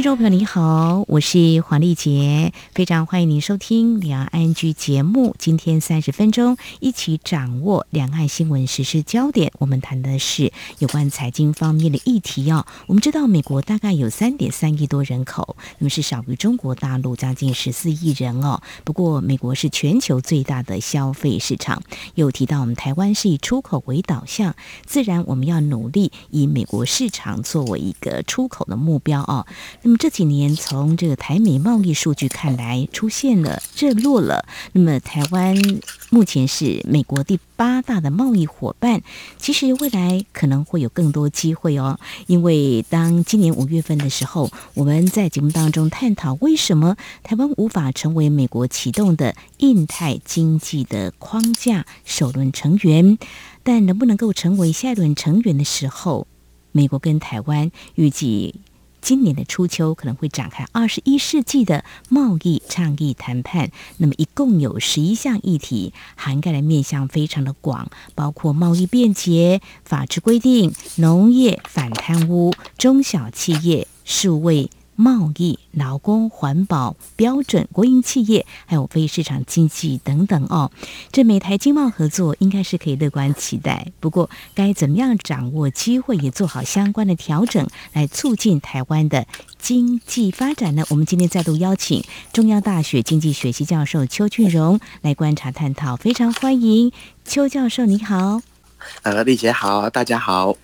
听众朋友你好，我是黄丽杰，非常欢迎您收听两岸 ING 节目。今天三十分钟，一起掌握两岸新闻时事焦点。我们谈的是有关财经方面的议题哦。我们知道美国大概有三点三亿多人口，那么是少于中国大陆将近十四亿人哦。不过美国是全球最大的消费市场。又提到我们台湾是以出口为导向，自然我们要努力以美国市场作为一个出口的目标哦。么这几年，从这个台美贸易数据看来，出现了热络了。那么台湾目前是美国第八大的贸易伙伴，其实未来可能会有更多机会哦。因为当今年五月份的时候，我们在节目当中探讨为什么台湾无法成为美国启动的印太经济的框架首轮成员，但能不能够成为下一轮成员的时候，美国跟台湾预计。今年的初秋可能会展开二十一世纪的贸易倡议谈判，那么一共有十一项议题，涵盖的面向非常的广，包括贸易便捷、法制规定、农业、反贪污、中小企业、数位。贸易、劳工、环保标准、国营企业，还有非市场经济等等哦，这美台经贸合作应该是可以乐观期待。不过，该怎么样掌握机会，也做好相关的调整，来促进台湾的经济发展呢？我们今天再度邀请中央大学经济学系教授邱俊荣来观察探讨，非常欢迎邱教授，你好。呃，丽姐好，大家好。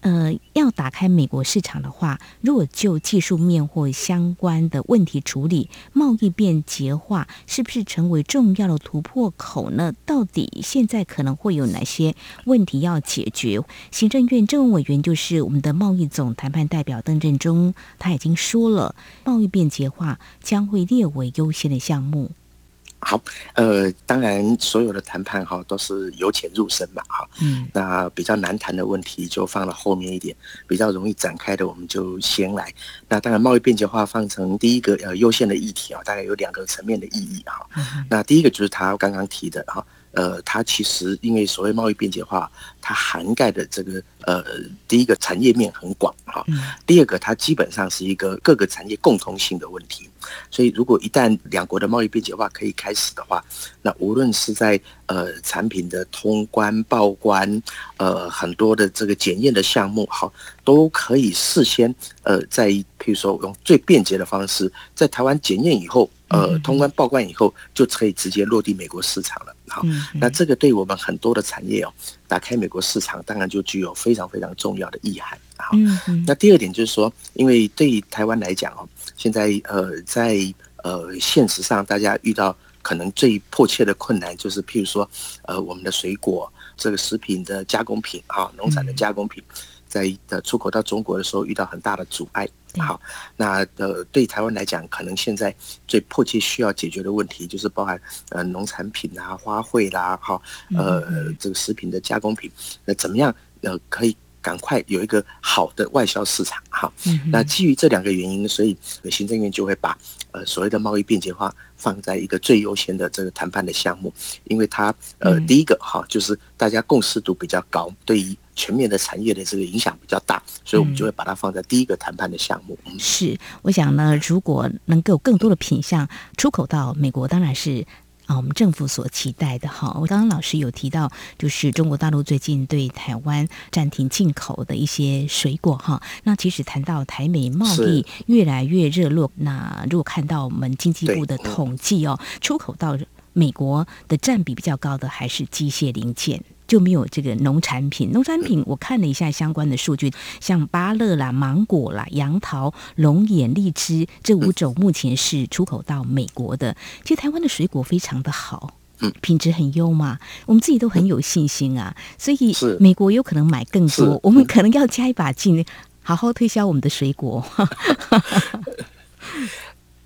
呃，要打开美国市场的话，如果就技术面或相关的问题处理，贸易便捷化是不是成为重要的突破口呢？到底现在可能会有哪些问题要解决？行政院政务委员就是我们的贸易总谈判代表邓振中，他已经说了，贸易便捷化将会列为优先的项目。好，呃，当然，所有的谈判哈都是由浅入深嘛，哈，嗯，那比较难谈的问题就放到后面一点，比较容易展开的我们就先来。那当然，贸易便捷化放成第一个呃优先的议题啊，大概有两个层面的意义哈。那第一个就是他刚刚提的哈。呃，它其实因为所谓贸易便捷化，它涵盖的这个呃，第一个产业面很广哈，第二个它基本上是一个各个产业共通性的问题，所以如果一旦两国的贸易便捷化可以开始的话，那无论是在呃产品的通关报关，呃很多的这个检验的项目，好，都可以事先呃在譬如说用最便捷的方式，在台湾检验以后。呃，通关报关以后，就可以直接落地美国市场了。好，那这个对我们很多的产业哦，打开美国市场，当然就具有非常非常重要的意涵。好，那第二点就是说，因为对于台湾来讲哦，现在呃，在呃现实上，大家遇到可能最迫切的困难，就是譬如说，呃，我们的水果这个食品的加工品啊，农产的加工品，在呃出口到中国的时候，遇到很大的阻碍。好，那呃，对台湾来讲，可能现在最迫切需要解决的问题，就是包含呃农产品啊、花卉啦，哈，呃，这个食品的加工品，那怎么样呃可以赶快有一个好的外销市场？哈，那基于这两个原因，所以行政院就会把呃所谓的贸易便捷化放在一个最优先的这个谈判的项目，因为它呃第一个哈就是大家共识度比较高，对于。全面的产业的这个影响比较大，所以我们就会把它放在第一个谈判的项目。嗯，是，我想呢，如果能够更多的品项出口到美国，当然是啊，我们政府所期待的哈。我刚刚老师有提到，就是中国大陆最近对台湾暂停进口的一些水果哈。那其实谈到台美贸易越来越热络，那如果看到我们经济部的统计哦，出口到美国的占比比较高的还是机械零件。就没有这个农产品。农产品我看了一下相关的数据，像芭乐啦、芒果啦、杨桃、龙眼、荔枝这五种，目前是出口到美国的。其实台湾的水果非常的好，品质很优嘛，我们自己都很有信心啊。所以美国有可能买更多，我们可能要加一把劲，好好推销我们的水果。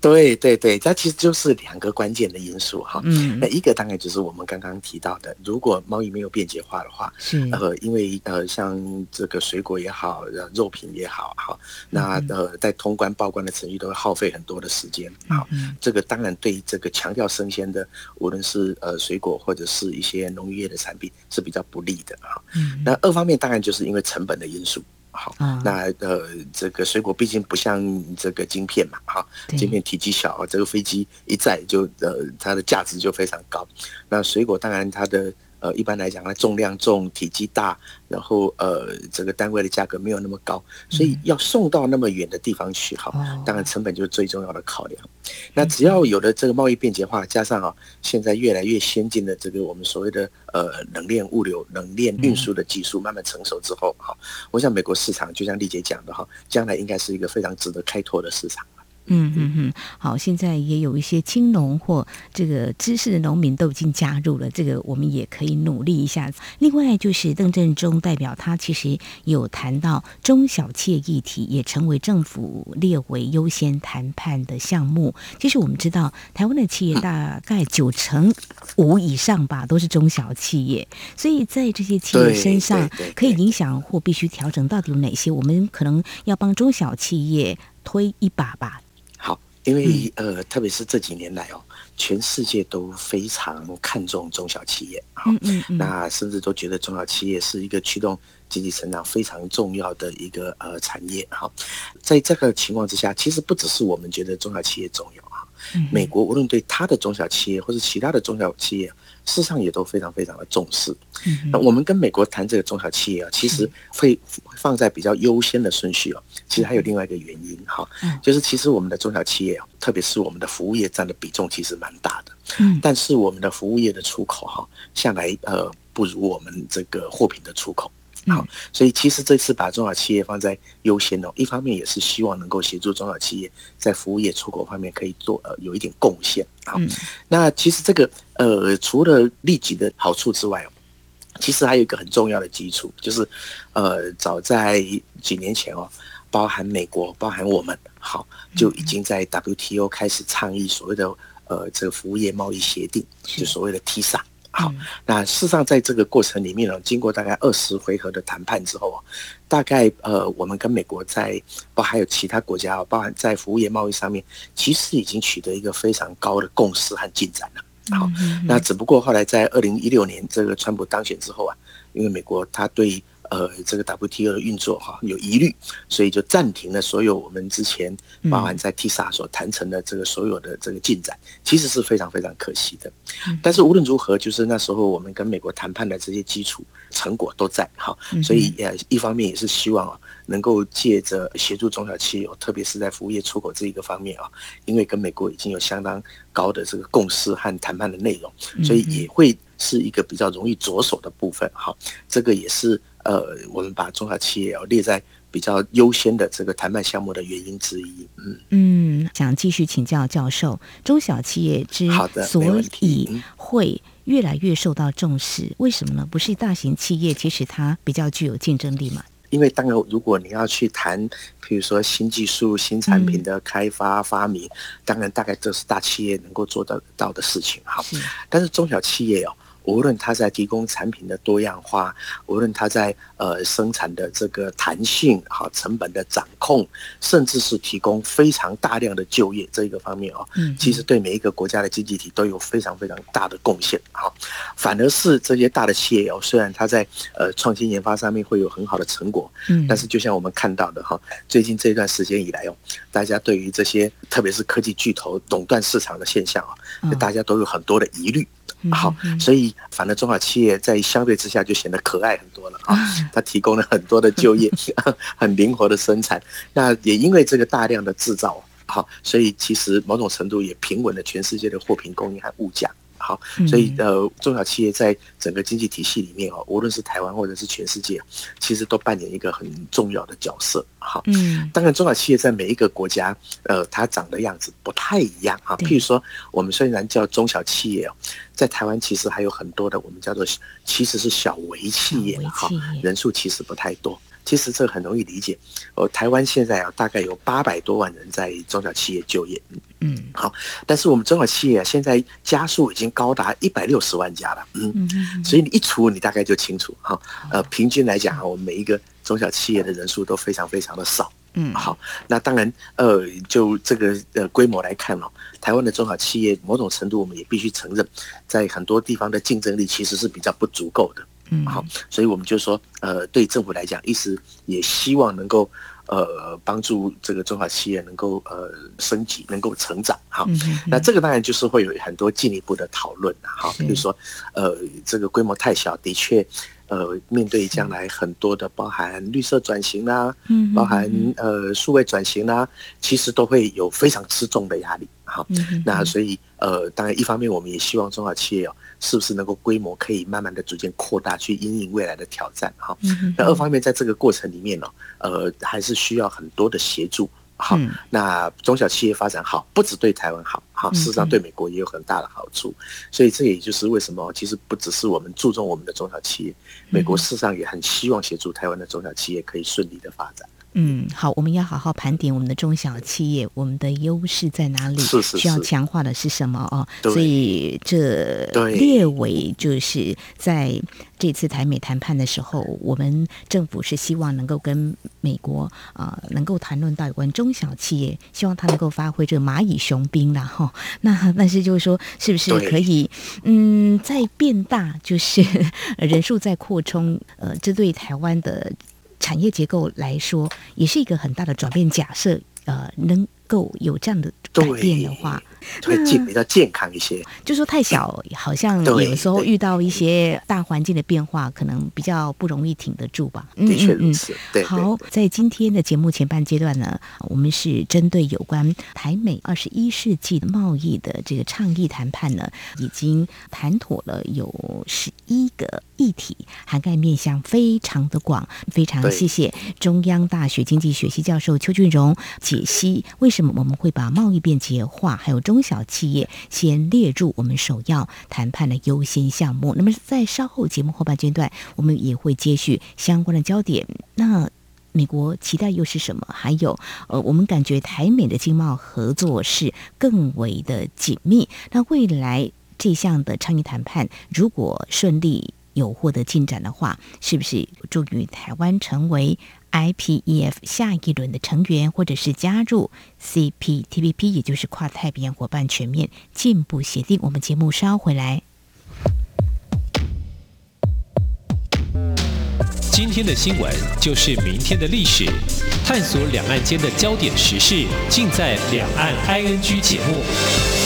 对对对，它其实就是两个关键的因素哈。嗯，那一个当然就是我们刚刚提到的，如果贸易没有便捷化的话，是呃，因为呃，像这个水果也好，肉品也好，哈，那呃，在通关报关的程序都会耗费很多的时间。好，这个当然对这个强调生鲜的，无论是呃水果或者是一些农渔业的产品是比较不利的啊。嗯，那二方面当然就是因为成本的因素。好，那呃，这个水果毕竟不像这个晶片嘛，哈，晶片体积小，这个飞机一载就呃，它的价值就非常高。那水果当然它的。呃，一般来讲，它重量重、体积大，然后呃，这个单位的价格没有那么高，所以要送到那么远的地方去，哈，当然成本就是最重要的考量。那只要有了这个贸易便捷化，加上啊，现在越来越先进的这个我们所谓的呃冷链物流、冷链运输的技术慢慢成熟之后，哈，我想美国市场就像丽姐讲的哈，将来应该是一个非常值得开拓的市场。嗯嗯嗯，好，现在也有一些青农或这个知识的农民都已经加入了，这个我们也可以努力一下。另外就是邓振中代表他其实有谈到中小企业议题，也成为政府列为优先谈判的项目。其实我们知道，台湾的企业大概九成五以上吧，都是中小企业，所以在这些企业身上可以影响或必须调整，到底有哪些？我们可能要帮中小企业推一把吧。因为呃，特别是这几年来哦，全世界都非常看重中小企业啊，嗯嗯嗯，那甚至都觉得中小企业是一个驱动经济成长非常重要的一个呃产业哈。在这个情况之下，其实不只是我们觉得中小企业重要啊，美国无论对它的中小企业或是其他的中小企业。事实上也都非常非常的重视。那我们跟美国谈这个中小企业啊，其实会放在比较优先的顺序哦。其实还有另外一个原因哈，就是其实我们的中小企业啊，特别是我们的服务业占的比重其实蛮大的。但是我们的服务业的出口哈，向来呃不如我们这个货品的出口。好，所以其实这次把中小企业放在优先哦，一方面也是希望能够协助中小企业在服务业出口方面可以做呃有一点贡献。啊。那其实这个呃除了立即的好处之外哦，其实还有一个很重要的基础，就是呃早在几年前哦，包含美国、包含我们，好就已经在 WTO 开始倡议所谓的呃这个服务业贸易协定，就所谓的 TISA。好，那事实上，在这个过程里面呢，经过大概二十回合的谈判之后，大概呃，我们跟美国在，包含还有其他国家，包含在服务业贸易上面，其实已经取得一个非常高的共识和进展了。好，那只不过后来在二零一六年这个川普当选之后啊，因为美国他对。呃，这个 WTO 的运作哈有疑虑，所以就暂停了所有我们之前包含在 TISA 所谈成的这个所有的这个进展，其实是非常非常可惜的。但是无论如何，就是那时候我们跟美国谈判的这些基础成果都在哈，所以呃一方面也是希望啊能够借着协助中小企业，特别是在服务业出口这一个方面啊，因为跟美国已经有相当高的这个共识和谈判的内容，所以也会是一个比较容易着手的部分哈。这个也是。呃，我们把中小企业要列在比较优先的这个谈判项目的原因之一。嗯嗯，想继续请教教授，中小企业之所以会越来越受到重视，为什么呢？不是大型企业，其实它比较具有竞争力嘛？因为当然，如果你要去谈，比如说新技术、新产品的开发、发明，当然大概这是大企业能够做得到的事情。哈，但是中小企业哦。无论它在提供产品的多样化，无论它在呃生产的这个弹性、好成本的掌控，甚至是提供非常大量的就业这一个方面哦，其实对每一个国家的经济体都有非常非常大的贡献。好，反而是这些大的企业哦，虽然它在呃创新研发上面会有很好的成果，嗯，但是就像我们看到的哈，最近这段时间以来哦，大家对于这些特别是科技巨头垄断市场的现象啊，大家都有很多的疑虑。好，所以反正中小企业在相对之下就显得可爱很多了啊！它提供了很多的就业 很灵活的生产。那也因为这个大量的制造，好，所以其实某种程度也平稳了全世界的货品供应和物价。好，所以呃，中小企业在整个经济体系里面哦，无论是台湾或者是全世界，其实都扮演一个很重要的角色。好，嗯，当然中小企业在每一个国家，呃，它长的样子不太一样啊。譬如说，我们虽然叫中小企业哦，在台湾其实还有很多的我们叫做其实是小微企业哈，人数其实不太多。其实这很容易理解。呃，台湾现在啊，大概有八百多万人在中小企业就业。嗯，好，但是我们中小企业啊，现在家数已经高达一百六十万家了。嗯嗯，所以你一除，你大概就清楚哈。呃，平均来讲啊，我们每一个中小企业的人数都非常非常的少。嗯，好，那当然，呃，就这个呃规模来看哦，台湾的中小企业某种程度我们也必须承认，在很多地方的竞争力其实是比较不足够的。嗯，好，所以我们就说，呃，对政府来讲，一时也希望能够呃帮助这个中小企业能够呃升级，能够成长。哈，那这个当然就是会有很多进一步的讨论哈。比如说，呃，这个规模太小，的确。呃，面对将来很多的包含绿色转型啦、啊，嗯，包含呃数位转型啦、啊，其实都会有非常吃重的压力。好，那所以呃，当然一方面我们也希望中小企业哦，是不是能够规模可以慢慢的逐渐扩大，去因应未来的挑战。哈，那二方面在这个过程里面呢，呃，还是需要很多的协助。好，那中小企业发展好，不只对台湾好，好，事实上对美国也有很大的好处。所以这也就是为什么，其实不只是我们注重我们的中小企业，美国事实上也很希望协助台湾的中小企业可以顺利的发展。嗯，好，我们要好好盘点我们的中小企业，我们的优势在哪里？是是是，需要强化的是什么哦？所以这列为就是在这次台美谈判的时候，我们政府是希望能够跟美国啊、呃，能够谈论到有关中小企业，希望它能够发挥这个蚂蚁雄兵了哈。那但是就是说，是不是可以嗯再变大，就是人数在扩充？呃，这对台湾的。产业结构来说，也是一个很大的转变。假设呃，能够有这样的改变的话。会健比较健康一些，就说太小，好像有时候遇到一些大环境的变化，可能比较不容易挺得住吧。的确如此。对，好，在今天的节目前半阶段呢，我们是针对有关台美二十一世纪的贸易的这个倡议谈判呢，已经谈妥了有十一个议题，涵盖面向非常的广。非常谢谢中央大学经济学系教授邱俊荣解析为什么我们会把贸易便捷化，还有中。中小企业先列入我们首要谈判的优先项目。那么在稍后节目后半阶段，我们也会接续相关的焦点。那美国期待又是什么？还有，呃，我们感觉台美的经贸合作是更为的紧密。那未来这项的倡议谈判如果顺利有获得进展的话，是不是助于台湾成为？IPEF 下一轮的成员，或者是加入 CPTPP，也就是跨太平洋伙伴全面进步协定。我们节目稍回来。今天的新闻就是明天的历史，探索两岸间的焦点时事，尽在《两岸 ING》节目。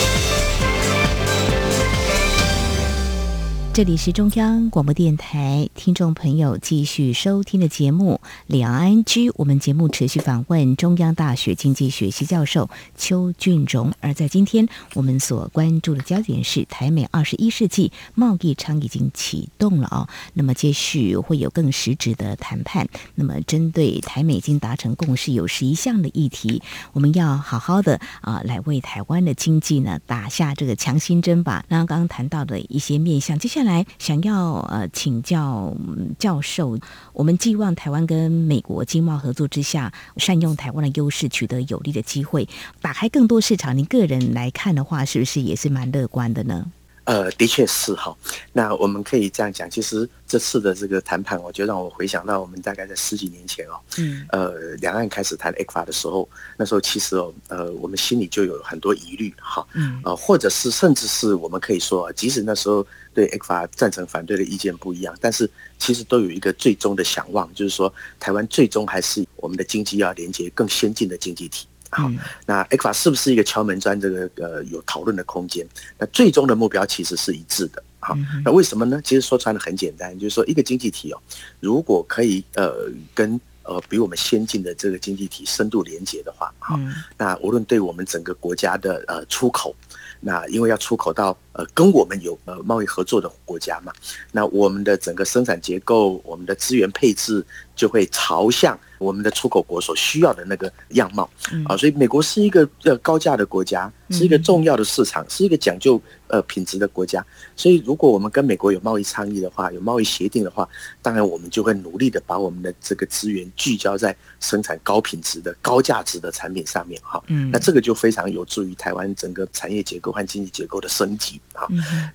这里是中央广播电台听众朋友继续收听的节目《两岸居》，我们节目持续访问中央大学经济学系教授邱俊荣。而在今天，我们所关注的焦点是台美二十一世纪贸易倡议已经启动了哦。那么，接续会有更实质的谈判。那么，针对台美已经达成共识有十一项的议题，我们要好好的啊，来为台湾的经济呢打下这个强心针吧。那刚刚谈到的一些面向，接下来。来，想要呃请教教授，我们寄望台湾跟美国经贸合作之下，善用台湾的优势，取得有利的机会，打开更多市场。您个人来看的话，是不是也是蛮乐观的呢？呃，的确是哈。那我们可以这样讲，其实这次的这个谈判，我就让我回想到我们大概在十几年前哦，嗯，呃，两岸开始谈 ECFA 的时候，那时候其实哦，呃，我们心里就有很多疑虑哈，嗯，呃，或者是甚至是我们可以说，即使那时候对 ECFA 赞成反对的意见不一样，但是其实都有一个最终的想望，就是说台湾最终还是我们的经济要连接更先进的经济体。好，那 ECFA 是不是一个敲门砖？这个呃，有讨论的空间。那最终的目标其实是一致的。好，那为什么呢？其实说穿了很简单，就是说一个经济体哦，如果可以呃跟呃比我们先进的这个经济体深度连接的话，好，那无论对我们整个国家的呃出口，那因为要出口到呃跟我们有呃贸易合作的国家嘛，那我们的整个生产结构，我们的资源配置就会朝向。我们的出口国所需要的那个样貌啊，所以美国是一个呃高价的国家是一个重要的市场，是一个讲究呃品质的国家。所以，如果我们跟美国有贸易倡议的话，有贸易协定的话，当然我们就会努力的把我们的这个资源聚焦在生产高品质的、高价值的产品上面哈。嗯，那这个就非常有助于台湾整个产业结构和经济结构的升级啊。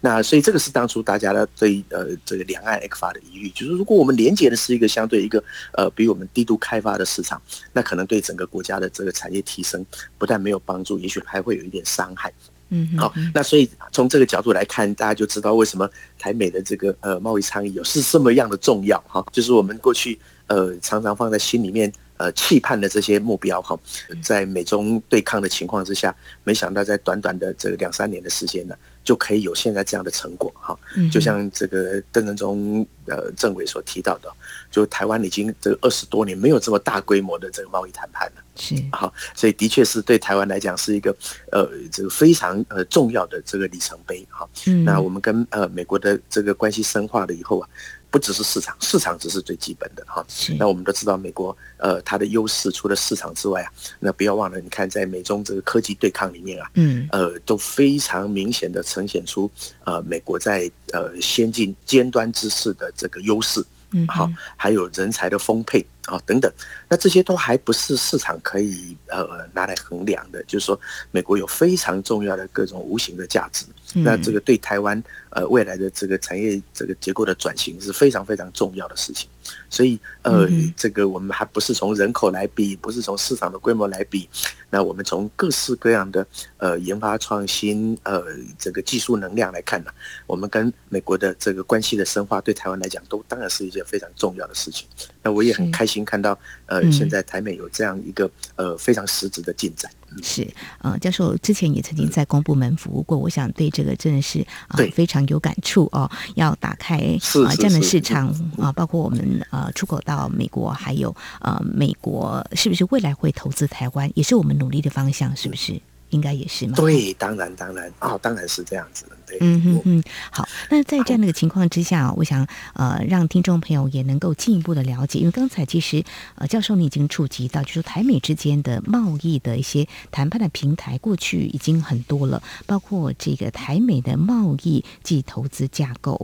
那所以这个是当初大家的对呃这个两岸 ECFA 的疑虑，就是如果我们连接的是一个相对一个呃比我们低度开发的市场，那可能对整个国家的这个产业提升不但没有帮助，也许还会有一点伤害。嗯，好，那所以从这个角度来看，大家就知道为什么台美的这个呃贸易倡议有是这么样的重要哈，就是我们过去呃常常放在心里面呃期盼的这些目标哈，在美中对抗的情况之下，没想到在短短的这个两三年的时间呢。就可以有现在这样的成果哈，就像这个邓正中呃政委所提到的，就台湾已经这二十多年没有这么大规模的这个贸易谈判了，是好，所以的确是对台湾来讲是一个呃这个非常呃重要的这个里程碑哈。那我们跟呃美国的这个关系深化了以后啊。不只是市场，市场只是最基本的哈。那我们都知道，美国呃，它的优势除了市场之外啊，那不要忘了，你看在美中这个科技对抗里面啊，嗯，呃，都非常明显的呈现出呃，美国在呃先进尖端知识的这个优势，嗯，好，还有人才的丰沛啊等等，那这些都还不是市场可以呃拿来衡量的，就是说，美国有非常重要的各种无形的价值，那这个对台湾。呃，未来的这个产业这个结构的转型是非常非常重要的事情，所以呃，这个我们还不是从人口来比，不是从市场的规模来比，那我们从各式各样的呃研发创新呃这个技术能量来看呢，我们跟美国的这个关系的深化，对台湾来讲都当然是一件非常重要的事情。那我也很开心看到呃，现在台美有这样一个呃非常实质的进展。是，呃，教授之前也曾经在公部门服务过，我想对这个真的是啊、呃、非常有感触哦。要打开啊这样的市场啊，包括我们呃出口到美国，还有呃美国是不是未来会投资台湾，也是我们努力的方向，是不是？应该也是吗？对，当然当然啊、哦，当然是这样子。对，嗯嗯嗯，好。那在这样的一个情况之下，我想呃，让听众朋友也能够进一步的了解，因为刚才其实呃，教授你已经触及到，就是台美之间的贸易的一些谈判的平台，过去已经很多了，包括这个台美的贸易及投资架构。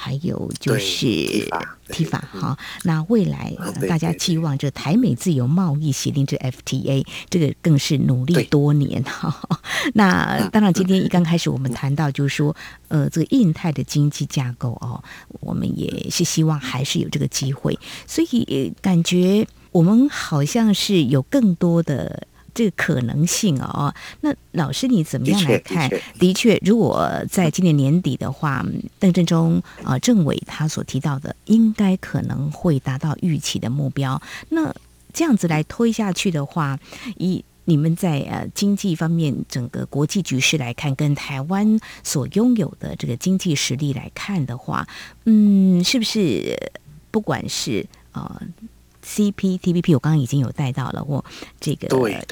还有就是 TIFA 哈，那未来大家期望这台美自由贸易协定这 FTA，这个更是努力多年哈。那当然，今天一刚开始我们谈到就是说，呃，这个印太的经济架构哦，我们也是希望还是有这个机会，所以感觉我们好像是有更多的。这个可能性哦，那老师你怎么样来看？的确，如果在今年年底的话，邓振中啊政委他所提到的，应该可能会达到预期的目标。那这样子来推下去的话，以你们在呃经济方面整个国际局势来看，跟台湾所拥有的这个经济实力来看的话，嗯，是不是不管是呃？CPTPP 我刚刚已经有带到了，我这个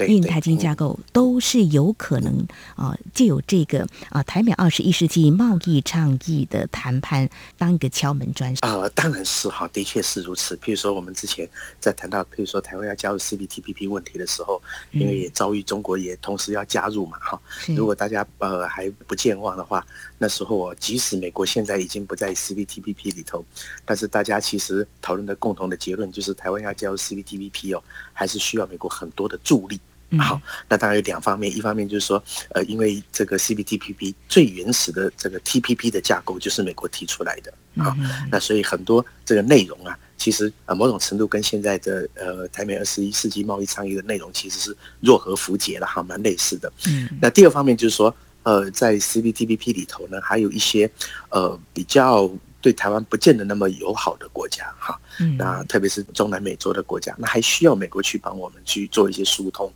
印太经济架构都是有可能啊，借由这个啊台美二十一世纪贸易倡议的谈判当一个敲门砖啊，当然是哈，的确是如此。譬如说我们之前在谈到，譬如说台湾要加入 CPTPP 问题的时候，因为也遭遇中国也同时要加入嘛哈。如果大家呃还不健忘的话，那时候即使美国现在已经不在 CPTPP 里头，但是大家其实讨论的共同的结论就是台湾要。要加入 CPTPP 哦，还是需要美国很多的助力。好，那当然有两方面，一方面就是说，呃，因为这个 CPTPP 最原始的这个 TPP 的架构就是美国提出来的啊，那所以很多这个内容啊，其实呃某种程度跟现在的呃台美二十一世纪贸易倡议的内容其实是若合符节的哈，蛮类似的。嗯，那第二方面就是说，呃，在 CPTPP 里头呢，还有一些呃比较。对台湾不见得那么友好的国家，哈，那特别是中南美洲的国家，那还需要美国去帮我们去做一些疏通，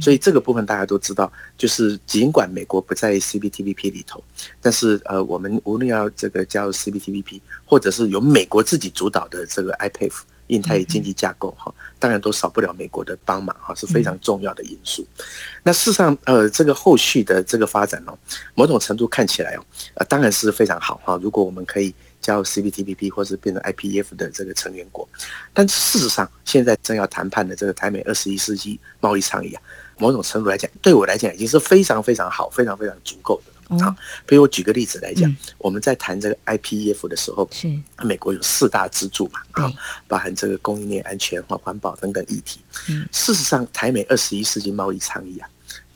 所以这个部分大家都知道，就是尽管美国不在 CPTPP 里头，但是呃，我们无论要这个加入 CPTPP，或者是由美国自己主导的这个 IPEF 印太经济架构，哈，当然都少不了美国的帮忙，哈，是非常重要的因素。那事实上，呃，这个后续的这个发展哦，某种程度看起来哦，呃，当然是非常好哈。如果我们可以。叫 CPTPP 或是变成 IPEF 的这个成员国。但事实上，现在正要谈判的这个台美二十一世纪贸易倡议啊，某种程度来讲，对我来讲已经是非常非常好、非常非常足够的。啊，比如我举个例子来讲，我们在谈这个 IPEF 的时候，是美国有四大支柱嘛，啊，包含这个供应链安全和环保等等议题。嗯事实上，台美二十一世纪贸易倡议啊。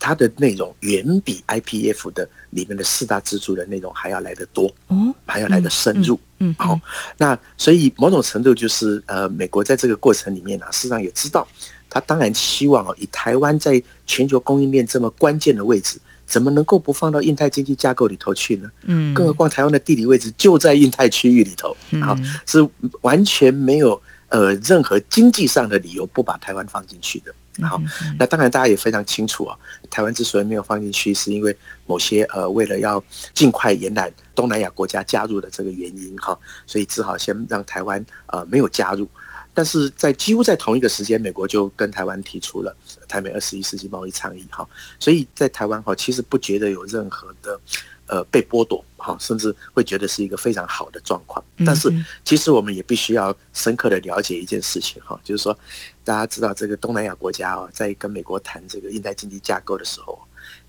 它的内容远比 IPF 的里面的四大支柱的内容还要来得多，哦，还要来得深入，嗯，好，那所以某种程度就是，呃，美国在这个过程里面呢，事实上也知道，他当然希望哦，以台湾在全球供应链这么关键的位置，怎么能够不放到印太经济架构里头去呢？嗯，更何况台湾的地理位置就在印太区域里头，好，是完全没有呃任何经济上的理由不把台湾放进去的。好，那当然大家也非常清楚啊。台湾之所以没有放进去，是因为某些呃，为了要尽快延揽东南亚国家加入的这个原因哈，所以只好先让台湾呃没有加入。但是在几乎在同一个时间，美国就跟台湾提出了台美二十一世纪贸易倡议哈，所以在台湾哈其实不觉得有任何的。呃，被剥夺，哈，甚至会觉得是一个非常好的状况。但是，其实我们也必须要深刻的了解一件事情，哈，就是说，大家知道这个东南亚国家啊，在跟美国谈这个印太经济架构的时候，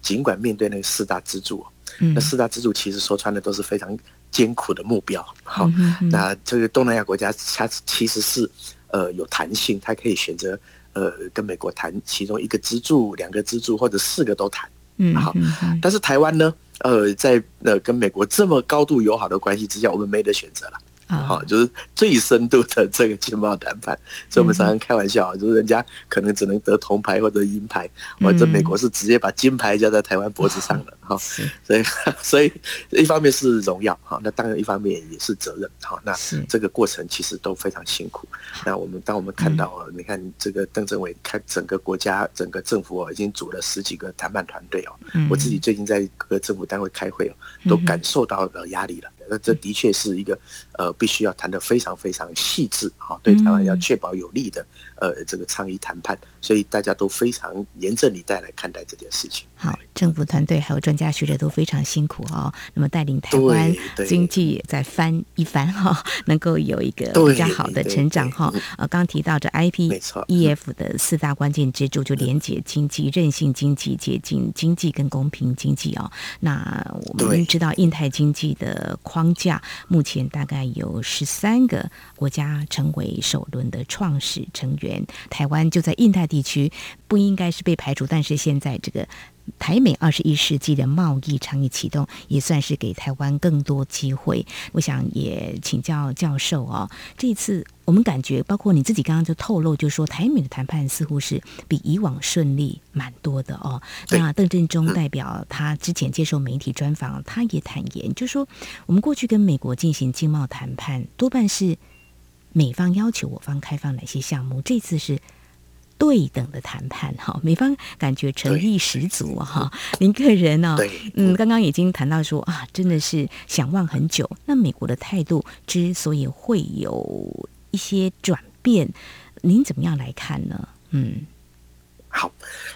尽管面对那个四大支柱，那四大支柱其实说穿的都是非常艰苦的目标，好，那这个东南亚国家它其实是呃有弹性，它可以选择呃跟美国谈其中一个支柱、两个支柱或者四个都谈，嗯，好，但是台湾呢？呃，在呃跟美国这么高度友好的关系之下，我们没得选择了。好，就是最深度的这个经贸谈判，所以我们常常开玩笑，就是人家可能只能得铜牌或者银牌，或者美国是直接把金牌交在台湾脖子上的哈。所以，所以一方面是荣耀哈，那当然一方面也是责任哈。那这个过程其实都非常辛苦。那我们当我们看到，你看这个邓政委看整个国家整个政府哦，已经组了十几个谈判团队哦。我自己最近在各个政府单位开会哦，都感受到了压力了。那这的确是一个，呃，必须要谈得非常非常细致哈，对台湾要确保有利的，呃，这个倡议谈判，所以大家都非常严阵以待来看待这件事情。好，政府团队还有专家学者都非常辛苦哦，那么带领台湾经济再翻一番哈，能够有一个比较好的成长哈。呃，刚提到这 IPEF 的四大关键支柱，就廉洁经济、韧性经济、洁净经济跟公平经济哦。那我们知道印太经济的框框架，目前大概有十三个国家成为首轮的创始成员，台湾就在印太地区，不应该是被排除，但是现在这个。台美二十一世纪的贸易倡议启动，也算是给台湾更多机会。我想也请教教授哦，这次我们感觉，包括你自己刚刚就透露，就说台美的谈判似乎是比以往顺利蛮多的哦。那邓振中代表他之前接受媒体专访，他也坦言，就说我们过去跟美国进行经贸谈判，多半是美方要求我方开放哪些项目，这次是。对等的谈判哈，美方感觉诚意十足哈。您个人呢？嗯，刚刚已经谈到说啊，真的是想望很久。那美国的态度之所以会有一些转变，您怎么样来看呢？嗯，好，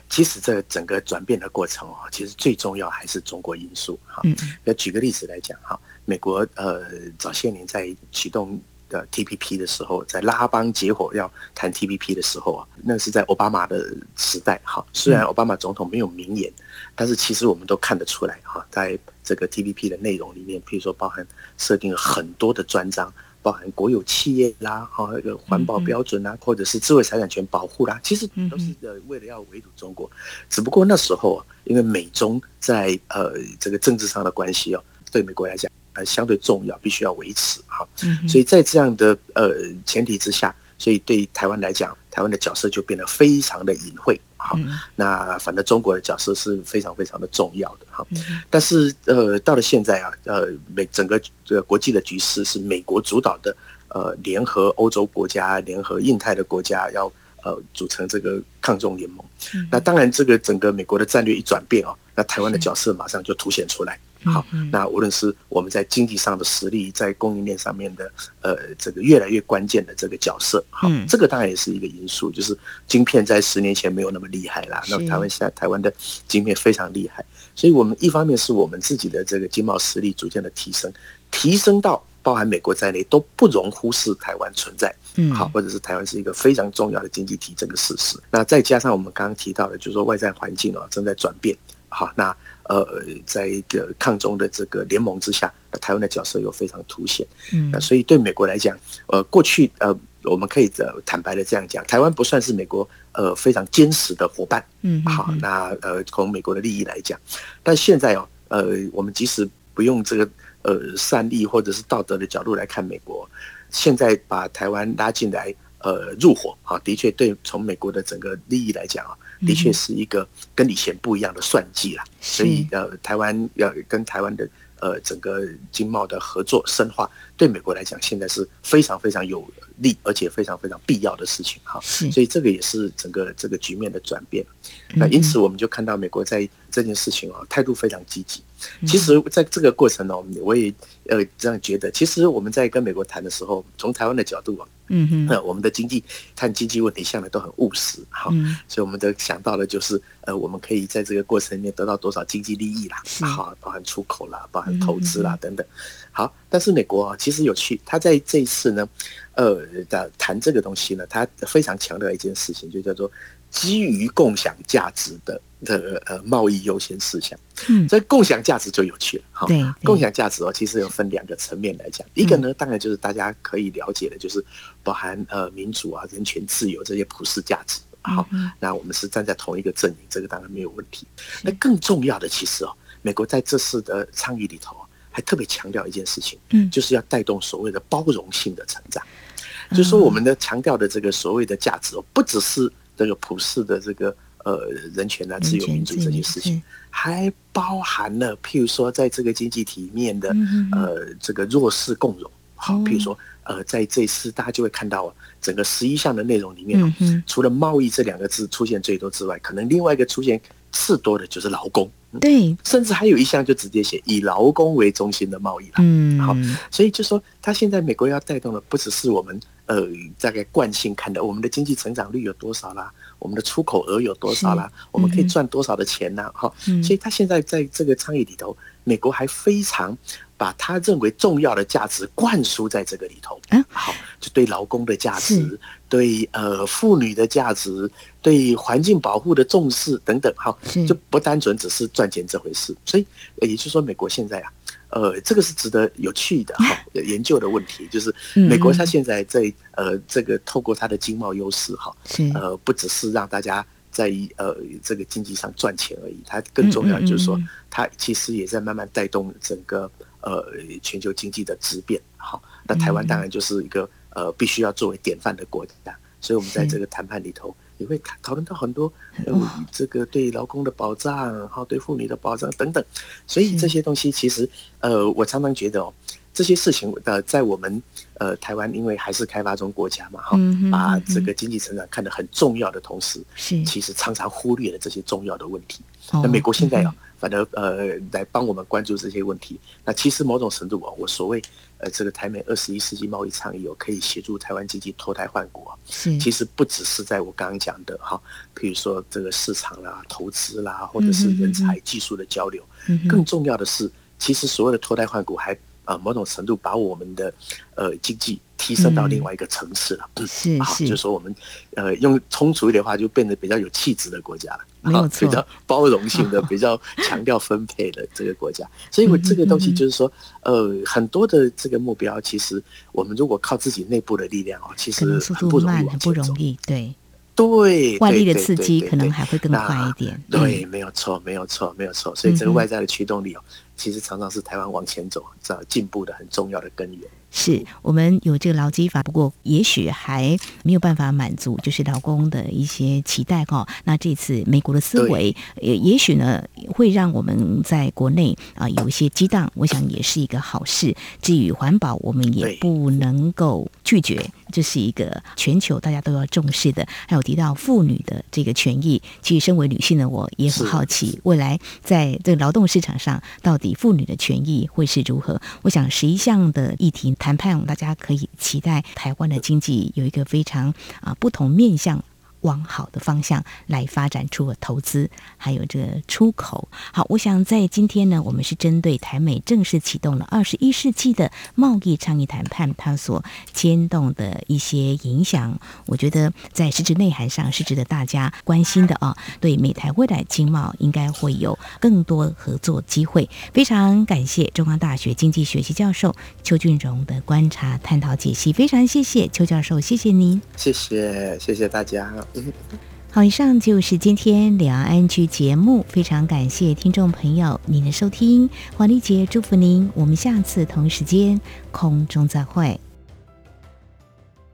其实这整个转变的过程哦，其实最重要还是中国因素哈。嗯，要举个例子来讲哈，美国呃早些年在启动。的 TPP 的时候，在拉帮结伙要谈 TPP 的时候啊，那是在奥巴马的时代哈。虽然奥巴马总统没有明言，但是其实我们都看得出来哈，在这个 TPP 的内容里面，譬如说包含设定了很多的专章，包含国有企业啦，哈，那个环保标准啊，或者是智慧财产权保护啦，其实都是呃为了要围堵中国。只不过那时候啊，因为美中在呃这个政治上的关系哦，对美国来讲。呃，相对重要，必须要维持哈，所以在这样的呃前提之下，所以对台湾来讲，台湾的角色就变得非常的隐晦哈。那反正中国的角色是非常非常的重要的哈。但是呃，到了现在啊，呃，美整个这个国际的局势是美国主导的，呃，联合欧洲国家、联合印太的国家要呃组成这个抗中联盟。那当然，这个整个美国的战略一转变哦，那台湾的角色马上就凸显出来。好，那无论是我们在经济上的实力，在供应链上面的，呃，这个越来越关键的这个角色，好，这个当然也是一个因素，就是晶片在十年前没有那么厉害啦。那台湾现在台湾的晶片非常厉害，所以我们一方面是我们自己的这个经贸实力逐渐的提升，提升到包含美国在内，都不容忽视台湾存在，嗯，好，或者是台湾是一个非常重要的经济体这个事实。那再加上我们刚刚提到的，就是说外在环境啊正在转变，好，那呃，在一个抗中的这个联盟之下，台湾的角色又非常凸显，嗯，那所以对美国来讲，呃，过去呃，我们可以坦白的这样讲，台湾不算是美国呃非常坚实的伙伴，嗯，好，那呃从美国的利益来讲，但现在哦，呃，我们即使不用这个。呃，善意或者是道德的角度来看，美国现在把台湾拉进来，呃，入伙啊，的确对从美国的整个利益来讲啊，的确是一个跟以前不一样的算计了。所以呃，台湾要跟台湾的呃整个经贸的合作深化，对美国来讲现在是非常非常有利，而且非常非常必要的事情哈。所以这个也是整个这个局面的转变。那因此我们就看到美国在这件事情啊，态度非常积极。其实，在这个过程呢，我也呃这样觉得。其实我们在跟美国谈的时候，从台湾的角度啊，嗯哼，呃，我们的经济看经济问题向来都很务实，好，所以我们都想到的就是，呃，我们可以在这个过程里面得到多少经济利益啦，好，包含出口啦，包含投资啦等等。好，但是美国啊，其实有趣，他在这一次呢，呃，的谈这个东西呢，他非常强调一件事情，就叫做。基于共享价值的的呃贸易优先事项，嗯，所以共享价值就有趣了哈。对，共享价值哦，其实有分两个层面来讲，一个呢，当然就是大家可以了解的，就是包含呃民主啊、人权、自由这些普世价值。好，那我们是站在同一个阵营，这个当然没有问题。那更重要的，其实哦，美国在这次的倡议里头还特别强调一件事情，嗯，就是要带动所谓的包容性的成长，就是说我们的强调的这个所谓的价值哦，不只是。这个普世的这个呃人权啊、自由民主这些事情，还包含了譬如说，在这个经济体面的呃这个弱势共荣。好，譬如说呃，在这一次大家就会看到整个十一项的内容里面，除了贸易这两个字出现最多之外，可能另外一个出现次多的就是劳工。对，甚至还有一项就直接写以劳工为中心的贸易了。嗯，好，所以就说他现在美国要带动的不只是我们。呃，大概惯性看的，我们的经济成长率有多少啦？我们的出口额有多少啦？嗯、我们可以赚多少的钱呢？哈、嗯，所以他现在在这个倡议里头，美国还非常把他认为重要的价值灌输在这个里头。嗯，好，就对劳工的价值，对呃妇女的价值，对环境保护的重视等等，哈，就不单纯只是赚钱这回事。所以也就是说，美国现在啊。呃，这个是值得有趣的哈研究的问题，就是美国它现在在呃这个透过它的经贸优势哈，呃不只是让大家在呃这个经济上赚钱而已，它更重要就是说，它其实也在慢慢带动整个呃全球经济的质变。好，那台湾当然就是一个呃必须要作为典范的国家，所以我们在这个谈判里头。也会讨论到很多，呃，这个对劳工的保障，好，对妇女的保障等等，所以这些东西其实，呃，我常常觉得哦，这些事情呃，在我们呃台湾，因为还是开发中国家嘛，哈，把这个经济成长看得很重要的同时，是其实常常忽略了这些重要的问题。那美国现在啊。反而呃，来帮我们关注这些问题。那其实某种程度啊，我所谓呃，这个台美二十一世纪贸易倡议，有可以协助台湾经济脱胎换骨啊。其实不只是在我刚刚讲的哈，比如说这个市场啦、投资啦，或者是人才、技术的交流。更重要的是，其实所谓的脱胎换骨，还呃某种程度把我们的呃经济。提升到另外一个层次了，嗯，是是，就是说我们，呃，用通俗一点的话，就变得比较有气质的国家了，啊，比较包容性的，比较强调分配的这个国家。所以，我这个东西就是说，呃，很多的这个目标，其实我们如果靠自己内部的力量哦，其实很不容易，很不容易，对。对，外力的刺激可能还会更快一点。对，没有错，没有错，没有错。所以这个外在的驱动力哦，其实常常是台湾往前走、找进步的很重要的根源。是我们有这个劳基法，不过也许还没有办法满足就是劳工的一些期待哈。那这次美国的思维，也也许呢会让我们在国内啊有一些激荡，我想也是一个好事。至于环保，我们也不能够拒绝。这是一个全球大家都要重视的，还有提到妇女的这个权益。其实，身为女性的我也很好奇，未来在这个劳动市场上，到底妇女的权益会是如何？我想，十一项的议题谈判，大家可以期待台湾的经济有一个非常啊不同面向。往好的方向来发展，出了投资，还有这个出口。好，我想在今天呢，我们是针对台美正式启动了二十一世纪的贸易倡议谈判，它所牵动的一些影响，我觉得在实质内涵上是值得大家关心的啊。对美台未来经贸应该会有更多合作机会。非常感谢中央大学经济学系教授邱俊荣的观察、探讨、解析，非常谢谢邱教授，谢谢您，谢谢，谢谢大家。好，以上就是今天两岸剧节目，非常感谢听众朋友您的收听，黄丽杰祝福您，我们下次同时间空中再会。